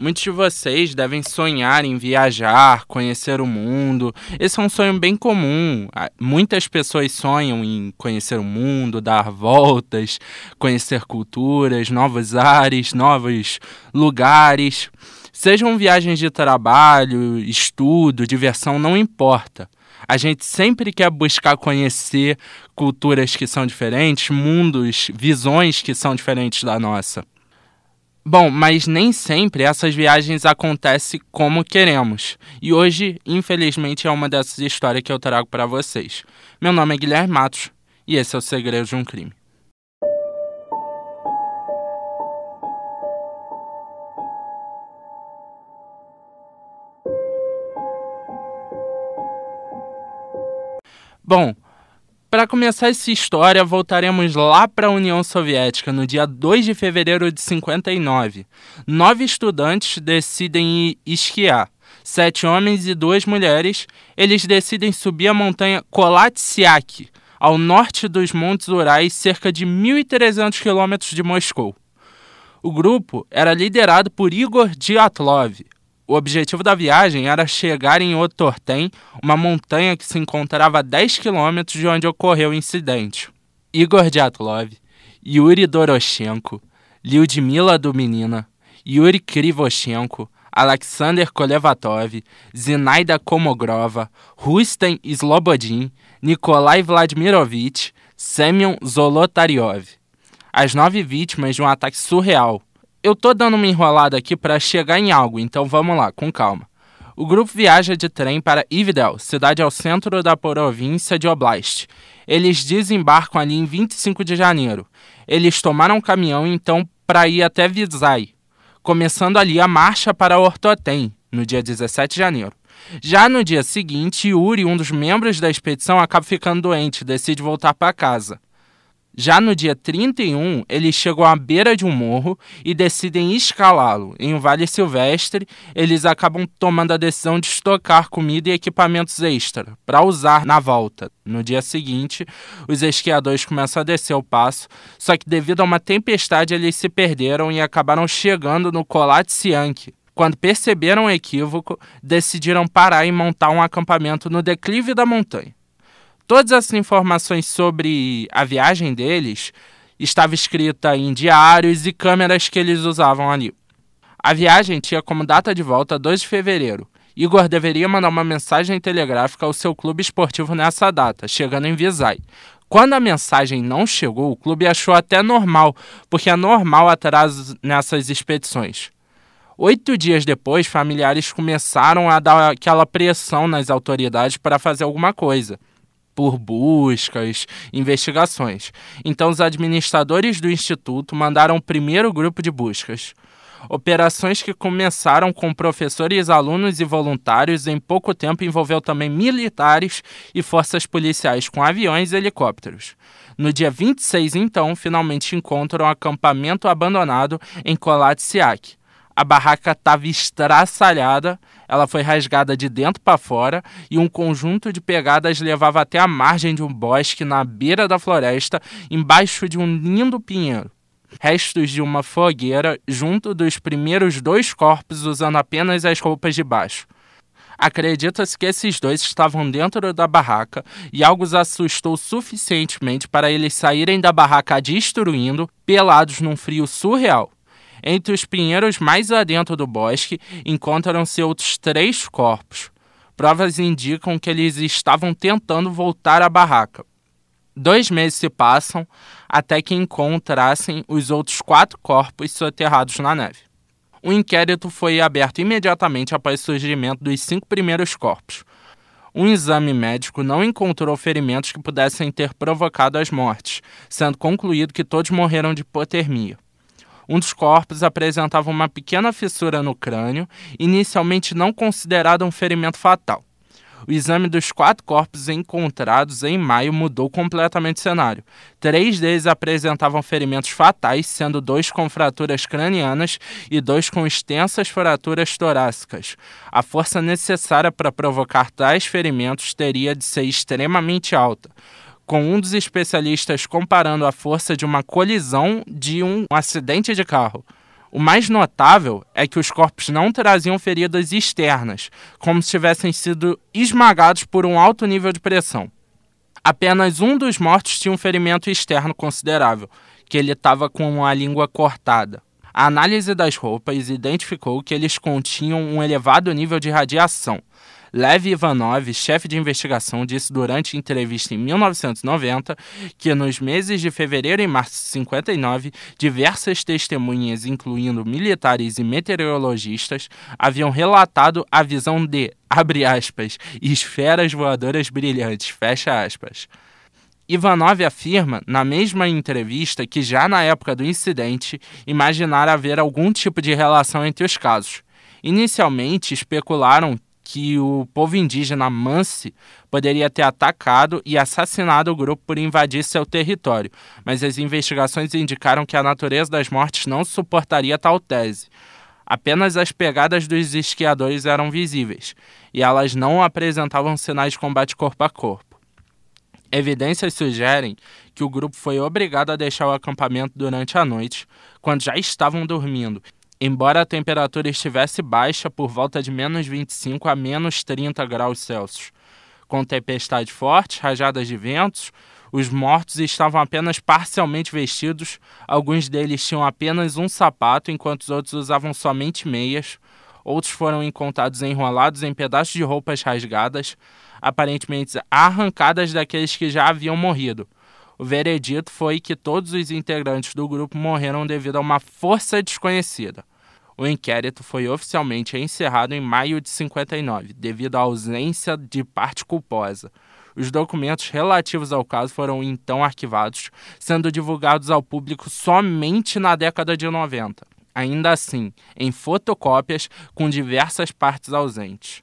Muitos de vocês devem sonhar em viajar, conhecer o mundo. Esse é um sonho bem comum. Muitas pessoas sonham em conhecer o mundo, dar voltas, conhecer culturas, novos ares, novos lugares. Sejam viagens de trabalho, estudo, diversão, não importa. A gente sempre quer buscar conhecer culturas que são diferentes, mundos, visões que são diferentes da nossa. Bom, mas nem sempre essas viagens acontecem como queremos. E hoje, infelizmente, é uma dessas histórias que eu trago para vocês. Meu nome é Guilherme Matos e esse é o Segredo de um Crime. Bom, para começar essa história, voltaremos lá para a União Soviética, no dia 2 de fevereiro de 59. Nove estudantes decidem ir esquiar. Sete homens e duas mulheres. Eles decidem subir a montanha Kolatsiak, ao norte dos Montes Urais, cerca de 1.300 quilômetros de Moscou. O grupo era liderado por Igor Dyatlov, o objetivo da viagem era chegar em Otorten, uma montanha que se encontrava a 10 quilômetros de onde ocorreu o incidente. Igor Dyatlov, Yuri Doroshenko, Lyudmila Duminina, Yuri Krivoshenko, Alexander Kolevatov, Zinaida Komogrova, Rustem Slobodin, Nikolai Vladimirovich, Semyon Zolotaryov. As nove vítimas de um ataque surreal, eu tô dando uma enrolada aqui para chegar em algo, então vamos lá, com calma. O grupo viaja de trem para Ivdel, cidade ao centro da província de Oblast. Eles desembarcam ali em 25 de janeiro. Eles tomaram um caminhão então para ir até Vizai, começando ali a marcha para Ortotem, no dia 17 de janeiro. Já no dia seguinte, Yuri, um dos membros da expedição, acaba ficando doente e decide voltar para casa. Já no dia 31, eles chegam à beira de um morro e decidem escalá-lo. Em um vale silvestre, eles acabam tomando a decisão de estocar comida e equipamentos extra para usar na volta. No dia seguinte, os esquiadores começam a descer o passo, só que devido a uma tempestade eles se perderam e acabaram chegando no Kolatsiank. Quando perceberam o equívoco, decidiram parar e montar um acampamento no declive da montanha. Todas essas informações sobre a viagem deles estava escrita em diários e câmeras que eles usavam ali. A viagem tinha como data de volta 2 de fevereiro. Igor deveria mandar uma mensagem telegráfica ao seu clube esportivo nessa data, chegando em Visay. Quando a mensagem não chegou, o clube achou até normal, porque é normal atraso nessas expedições. Oito dias depois, familiares começaram a dar aquela pressão nas autoridades para fazer alguma coisa por buscas, investigações. Então, os administradores do instituto mandaram o primeiro grupo de buscas. Operações que começaram com professores, alunos e voluntários, em pouco tempo envolveu também militares e forças policiais com aviões e helicópteros. No dia 26, então, finalmente encontram um acampamento abandonado em Kolatsiak. A barraca estava estraçalhada ela foi rasgada de dentro para fora e um conjunto de pegadas levava até a margem de um bosque na beira da floresta, embaixo de um lindo pinheiro. Restos de uma fogueira junto dos primeiros dois corpos usando apenas as roupas de baixo. Acredita-se que esses dois estavam dentro da barraca e algo os assustou suficientemente para eles saírem da barraca destruindo, pelados num frio surreal. Entre os pinheiros mais adentro do bosque encontram-se outros três corpos. Provas indicam que eles estavam tentando voltar à barraca. Dois meses se passam até que encontrassem os outros quatro corpos soterrados na neve. O inquérito foi aberto imediatamente após o surgimento dos cinco primeiros corpos. Um exame médico não encontrou ferimentos que pudessem ter provocado as mortes, sendo concluído que todos morreram de hipotermia. Um dos corpos apresentava uma pequena fissura no crânio, inicialmente não considerada um ferimento fatal. O exame dos quatro corpos encontrados em maio mudou completamente o cenário. Três deles apresentavam ferimentos fatais, sendo dois com fraturas cranianas e dois com extensas fraturas torácicas. A força necessária para provocar tais ferimentos teria de ser extremamente alta com um dos especialistas comparando a força de uma colisão de um acidente de carro. O mais notável é que os corpos não traziam feridas externas, como se tivessem sido esmagados por um alto nível de pressão. Apenas um dos mortos tinha um ferimento externo considerável, que ele estava com a língua cortada. A análise das roupas identificou que eles continham um elevado nível de radiação, Lev Ivanov, chefe de investigação, disse durante entrevista em 1990 que nos meses de fevereiro e março de 59, diversas testemunhas, incluindo militares e meteorologistas, haviam relatado a visão de, abre aspas, esferas voadoras brilhantes, fecha aspas. Ivanov afirma, na mesma entrevista, que já na época do incidente imaginara haver algum tipo de relação entre os casos. Inicialmente especularam que o povo indígena Mansi poderia ter atacado e assassinado o grupo por invadir seu território, mas as investigações indicaram que a natureza das mortes não suportaria tal tese. Apenas as pegadas dos esquiadores eram visíveis, e elas não apresentavam sinais de combate corpo a corpo. Evidências sugerem que o grupo foi obrigado a deixar o acampamento durante a noite, quando já estavam dormindo, embora a temperatura estivesse baixa por volta de menos 25 a menos 30 graus Celsius. Com tempestade forte, rajadas de ventos, os mortos estavam apenas parcialmente vestidos, alguns deles tinham apenas um sapato, enquanto os outros usavam somente meias. Outros foram encontrados enrolados em pedaços de roupas rasgadas, aparentemente arrancadas daqueles que já haviam morrido. O veredito foi que todos os integrantes do grupo morreram devido a uma força desconhecida. O inquérito foi oficialmente encerrado em maio de 59, devido à ausência de parte culposa. Os documentos relativos ao caso foram então arquivados, sendo divulgados ao público somente na década de 90. Ainda assim, em fotocópias com diversas partes ausentes.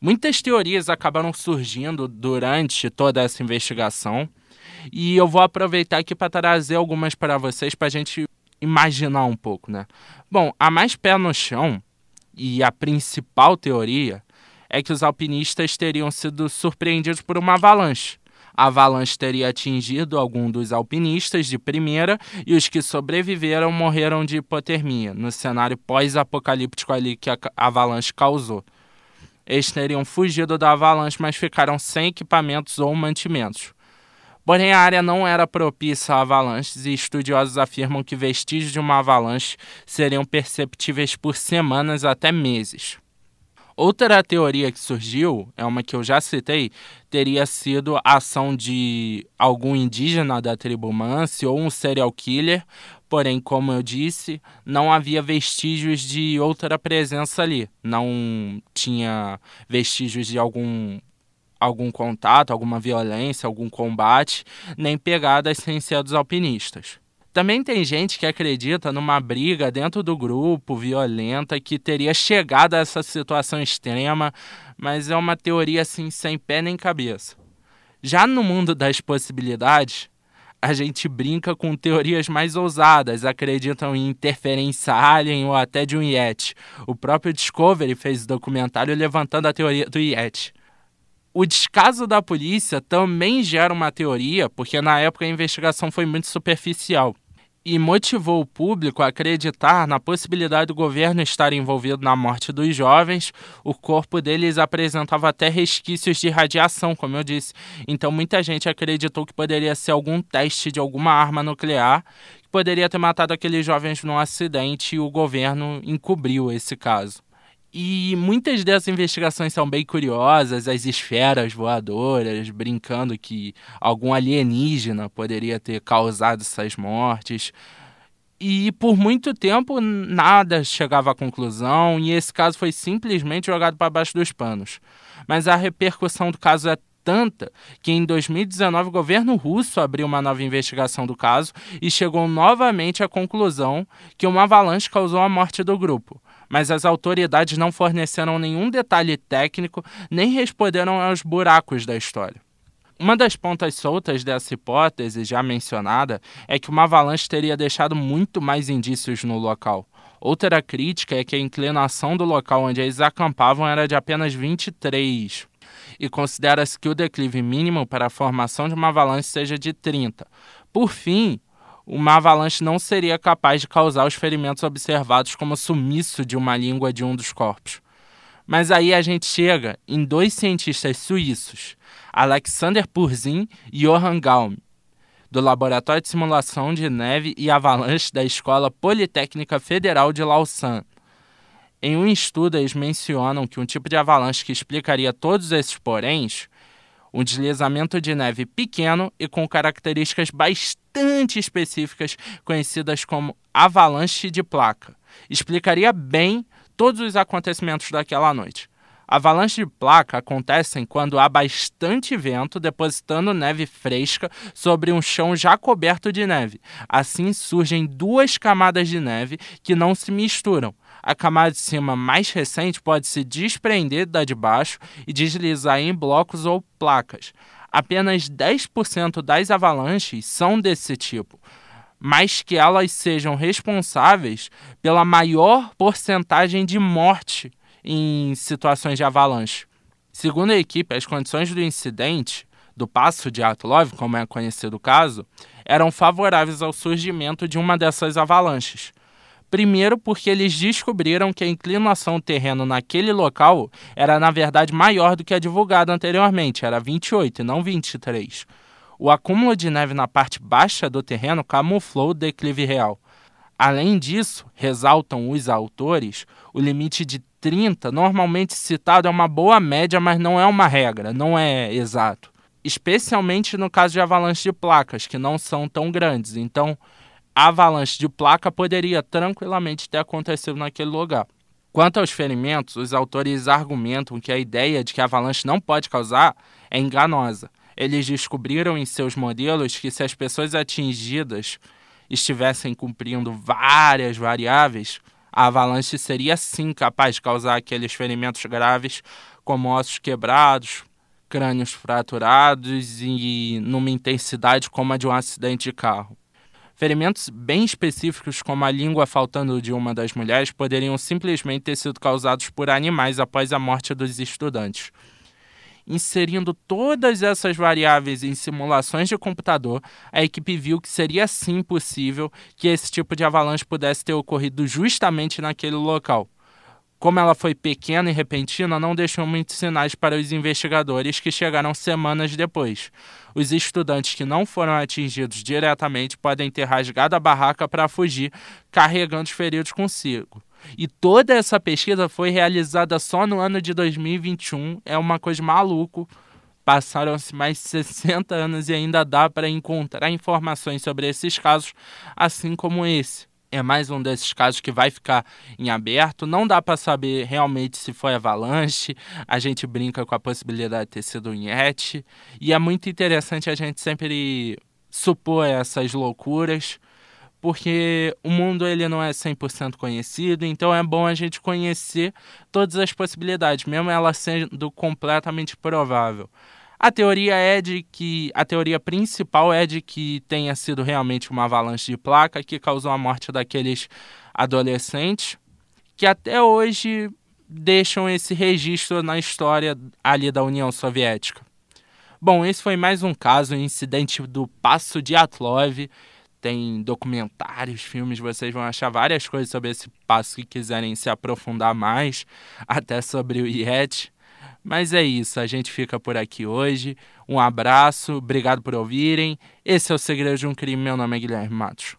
Muitas teorias acabaram surgindo durante toda essa investigação, e eu vou aproveitar aqui para trazer algumas para vocês para a gente imaginar um pouco, né? Bom, a mais pé no chão e a principal teoria é que os alpinistas teriam sido surpreendidos por uma avalanche. A avalanche teria atingido algum dos alpinistas de primeira e os que sobreviveram morreram de hipotermia, no cenário pós-apocalíptico ali que a avalanche causou. Eles teriam fugido da avalanche, mas ficaram sem equipamentos ou mantimentos. Porém, a área não era propícia a avalanches e estudiosos afirmam que vestígios de uma avalanche seriam perceptíveis por semanas até meses. Outra teoria que surgiu, é uma que eu já citei, teria sido a ação de algum indígena da tribo Mansi ou um serial killer, porém, como eu disse, não havia vestígios de outra presença ali. Não tinha vestígios de algum algum contato, alguma violência, algum combate, nem pegadas sem ser dos alpinistas. Também tem gente que acredita numa briga dentro do grupo violenta que teria chegado a essa situação extrema, mas é uma teoria assim sem pé nem cabeça. Já no mundo das possibilidades, a gente brinca com teorias mais ousadas, acreditam em interferência alien ou até de um Yeti. O próprio Discovery fez documentário levantando a teoria do Yeti. O descaso da polícia também gera uma teoria, porque na época a investigação foi muito superficial e motivou o público a acreditar na possibilidade do governo estar envolvido na morte dos jovens. O corpo deles apresentava até resquícios de radiação, como eu disse. Então muita gente acreditou que poderia ser algum teste de alguma arma nuclear que poderia ter matado aqueles jovens num acidente e o governo encobriu esse caso. E muitas dessas investigações são bem curiosas, as esferas voadoras, brincando que algum alienígena poderia ter causado essas mortes. E por muito tempo nada chegava à conclusão, e esse caso foi simplesmente jogado para baixo dos panos. Mas a repercussão do caso é tanta que em 2019 o governo russo abriu uma nova investigação do caso e chegou novamente à conclusão que uma avalanche causou a morte do grupo mas as autoridades não forneceram nenhum detalhe técnico nem responderam aos buracos da história. Uma das pontas soltas dessa hipótese, já mencionada, é que uma avalanche teria deixado muito mais indícios no local. Outra crítica é que a inclinação do local onde eles acampavam era de apenas 23, e considera-se que o declive mínimo para a formação de uma avalanche seja de 30. Por fim, uma avalanche não seria capaz de causar os ferimentos observados como sumiço de uma língua de um dos corpos. Mas aí a gente chega em dois cientistas suíços, Alexander Purzin e Johann Gaum, do Laboratório de Simulação de Neve e Avalanche da Escola Politécnica Federal de Lausanne. Em um estudo, eles mencionam que um tipo de avalanche que explicaria todos esses poréns, um deslizamento de neve pequeno e com características bastante específicas, conhecidas como avalanche de placa, explicaria bem todos os acontecimentos daquela noite. Avalanches de placa acontecem quando há bastante vento depositando neve fresca sobre um chão já coberto de neve. Assim surgem duas camadas de neve que não se misturam. A camada de cima mais recente pode se desprender da de baixo e deslizar em blocos ou placas. Apenas 10% das avalanches são desse tipo mas que elas sejam responsáveis pela maior porcentagem de morte em situações de avalanche. Segundo a equipe, as condições do incidente, do passo de Atlov, como é conhecido o caso, eram favoráveis ao surgimento de uma dessas avalanches. Primeiro, porque eles descobriram que a inclinação do terreno naquele local era, na verdade, maior do que a divulgada anteriormente, era 28 e não 23 o acúmulo de neve na parte baixa do terreno camuflou o declive real. Além disso, ressaltam os autores, o limite de 30, normalmente citado, é uma boa média, mas não é uma regra, não é exato. Especialmente no caso de avalanches de placas, que não são tão grandes. Então, avalanche de placa poderia tranquilamente ter acontecido naquele lugar. Quanto aos ferimentos, os autores argumentam que a ideia de que a avalanche não pode causar é enganosa eles descobriram em seus modelos que se as pessoas atingidas estivessem cumprindo várias variáveis, a avalanche seria sim capaz de causar aqueles ferimentos graves, como ossos quebrados, crânios fraturados e numa intensidade como a de um acidente de carro. Ferimentos bem específicos, como a língua faltando de uma das mulheres, poderiam simplesmente ter sido causados por animais após a morte dos estudantes inserindo todas essas variáveis em simulações de computador, a equipe viu que seria sim possível que esse tipo de avalanche pudesse ter ocorrido justamente naquele local. Como ela foi pequena e repentina, não deixou muitos sinais para os investigadores que chegaram semanas depois. Os estudantes que não foram atingidos diretamente podem ter rasgado a barraca para fugir, carregando os feridos consigo. E toda essa pesquisa foi realizada só no ano de 2021. É uma coisa maluco. Passaram-se mais de 60 anos e ainda dá para encontrar informações sobre esses casos, assim como esse. É mais um desses casos que vai ficar em aberto. Não dá para saber realmente se foi avalanche. A gente brinca com a possibilidade de ter sido um Yeti. E é muito interessante a gente sempre supor essas loucuras porque o mundo ele não é 100% conhecido, então é bom a gente conhecer todas as possibilidades, mesmo ela sendo completamente provável. A teoria é de que a teoria principal é de que tenha sido realmente uma avalanche de placa que causou a morte daqueles adolescentes que até hoje deixam esse registro na história ali da União Soviética. Bom, esse foi mais um caso, um incidente do Passo de Atlov tem documentários, filmes, vocês vão achar várias coisas sobre esse passo que quiserem se aprofundar mais, até sobre o Yeti. Mas é isso, a gente fica por aqui hoje. Um abraço, obrigado por ouvirem. Esse é o Segredo de um Crime. Meu nome é Guilherme Matos.